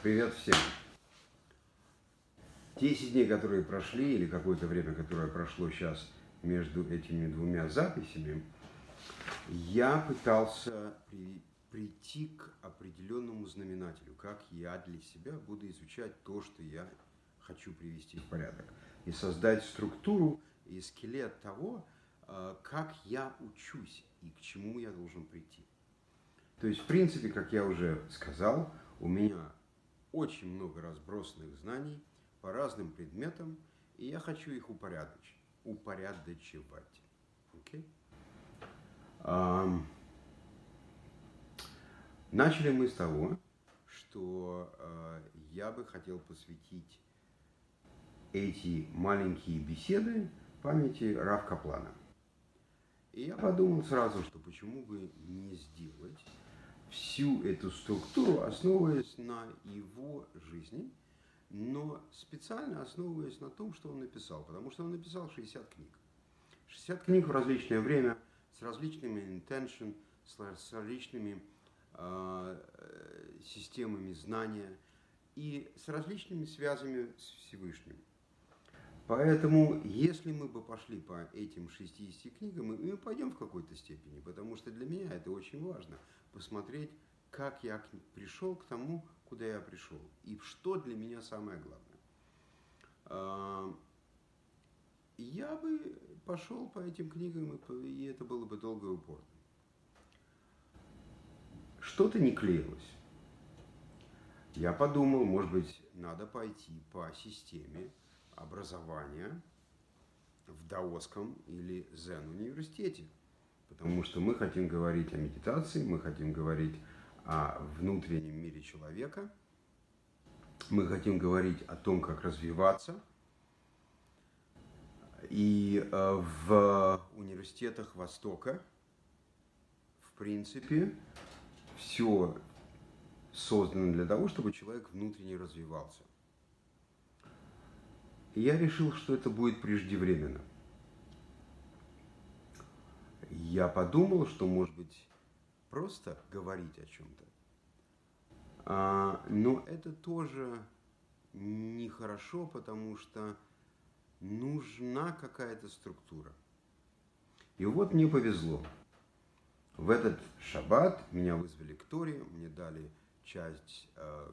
Привет всем! 10 дней, которые прошли, или какое-то время, которое прошло сейчас между этими двумя записями, я пытался при, прийти к определенному знаменателю, как я для себя буду изучать то, что я хочу привести в порядок, и создать структуру и скелет того, э, как я учусь и к чему я должен прийти. То есть, в принципе, как я уже сказал, у меня очень много разбросанных знаний по разным предметам, и я хочу их упорядочить, упорядочивать. Okay? Um, начали мы с того, что uh, я бы хотел посвятить эти маленькие беседы памяти Рав Каплана. И я подумал сразу, что почему бы не сделать всю эту структуру, основываясь на его жизни, но специально основываясь на том, что он написал, потому что он написал 60 книг. 60 книг в различное время, с различными intention, с различными э, системами знания и с различными связями с Всевышним. Поэтому, если мы бы пошли по этим 60 книгам, мы пойдем в какой-то степени, потому что для меня это очень важно, посмотреть, как я пришел к тому, куда я пришел, и что для меня самое главное. Я бы пошел по этим книгам, и это было бы долго и упорно. Что-то не клеилось. Я подумал, может быть, надо пойти по системе, образования в Даосском или Зен-университете. Потому что мы хотим говорить о медитации, мы хотим говорить о внутреннем мире человека, мы хотим говорить о том, как развиваться. И э, в университетах Востока, в принципе, все создано для того, чтобы человек внутренне развивался. И я решил, что это будет преждевременно. Я подумал, что, может быть, просто говорить о чем-то. А, но это тоже нехорошо, потому что нужна какая-то структура. И вот мне повезло. В этот шаббат меня вызвали к Торе, мне дали часть э,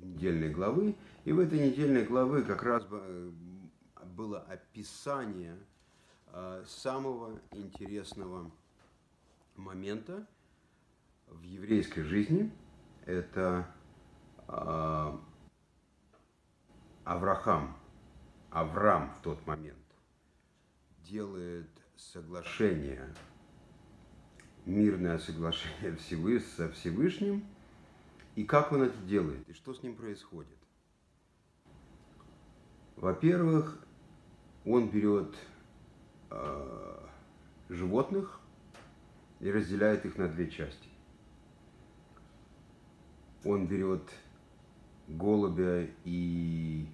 недельной главы. И в этой недельной главы как раз э, было описание э, самого интересного момента в еврейской жизни. Это э, Авраам, Авраам в тот момент делает соглашение, мирное соглашение со Всевышним – и как он это делает, и что с ним происходит. Во-первых, он берет э, животных и разделяет их на две части. Он берет голубя и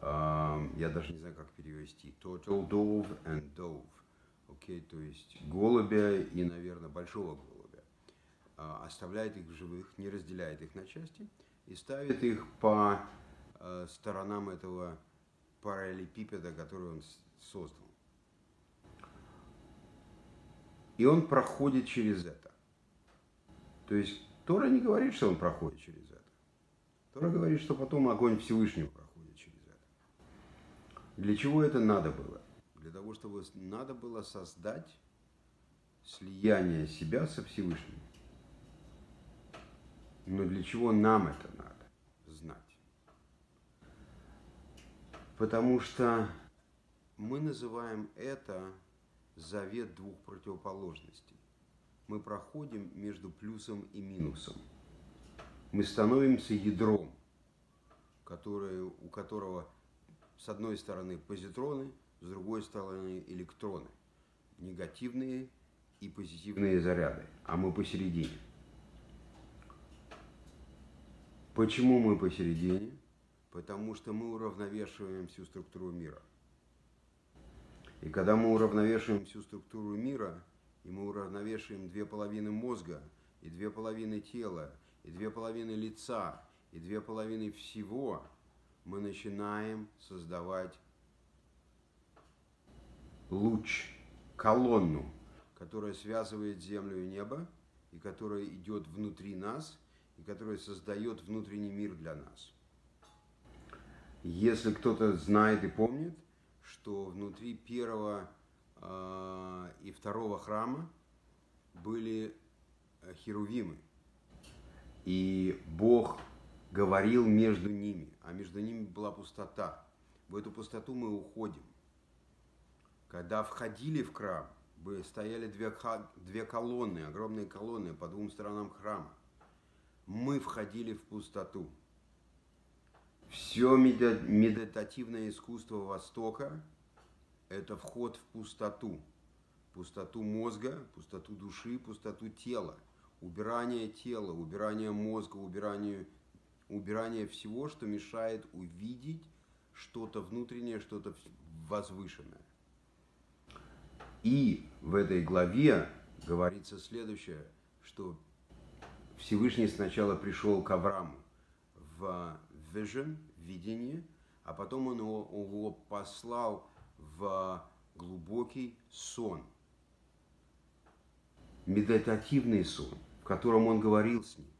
э, я даже не знаю, как перевести. Total dove and dove. Окей, okay, то есть голубя и, наверное, большого голубя оставляет их в живых, не разделяет их на части и ставит их по э, сторонам этого параллелепипеда, который он создал. И он проходит через это. То есть Тора не говорит, что он проходит через это. Тора говорит, что потом огонь Всевышнего проходит через это. Для чего это надо было? Для того, чтобы надо было создать слияние себя со Всевышним. Но для чего нам это надо знать? Потому что мы называем это завет двух противоположностей. Мы проходим между плюсом и минусом. Мы становимся ядром, которое, у которого с одной стороны позитроны, с другой стороны электроны. Негативные и позитивные заряды, а мы посередине – Почему мы посередине? Потому что мы уравновешиваем всю структуру мира. И когда мы уравновешиваем всю структуру мира, и мы уравновешиваем две половины мозга, и две половины тела, и две половины лица, и две половины всего мы начинаем создавать луч, колонну, которая связывает землю и небо, и которая идет внутри нас, и которая создает внутренний мир для нас. Если кто-то знает и помнит, что внутри первого э, и второго храма были э, херувимы, и Бог говорил между ними, а между ними была пустота. В эту пустоту мы уходим. Когда входили в храм, стояли две, две колонны, огромные колонны по двум сторонам храма. Мы входили в пустоту. Все медитативное искусство Востока – это вход в пустоту. Пустоту мозга, пустоту души, пустоту тела. Убирание тела, убирание мозга, убирание, убирание всего, что мешает увидеть что-то внутреннее, что-то возвышенное. И в этой главе говорится следующее, что Всевышний сначала пришел к Аврааму в vision, видение, а потом он его, его послал в глубокий сон, медитативный сон, в котором он говорил с ним.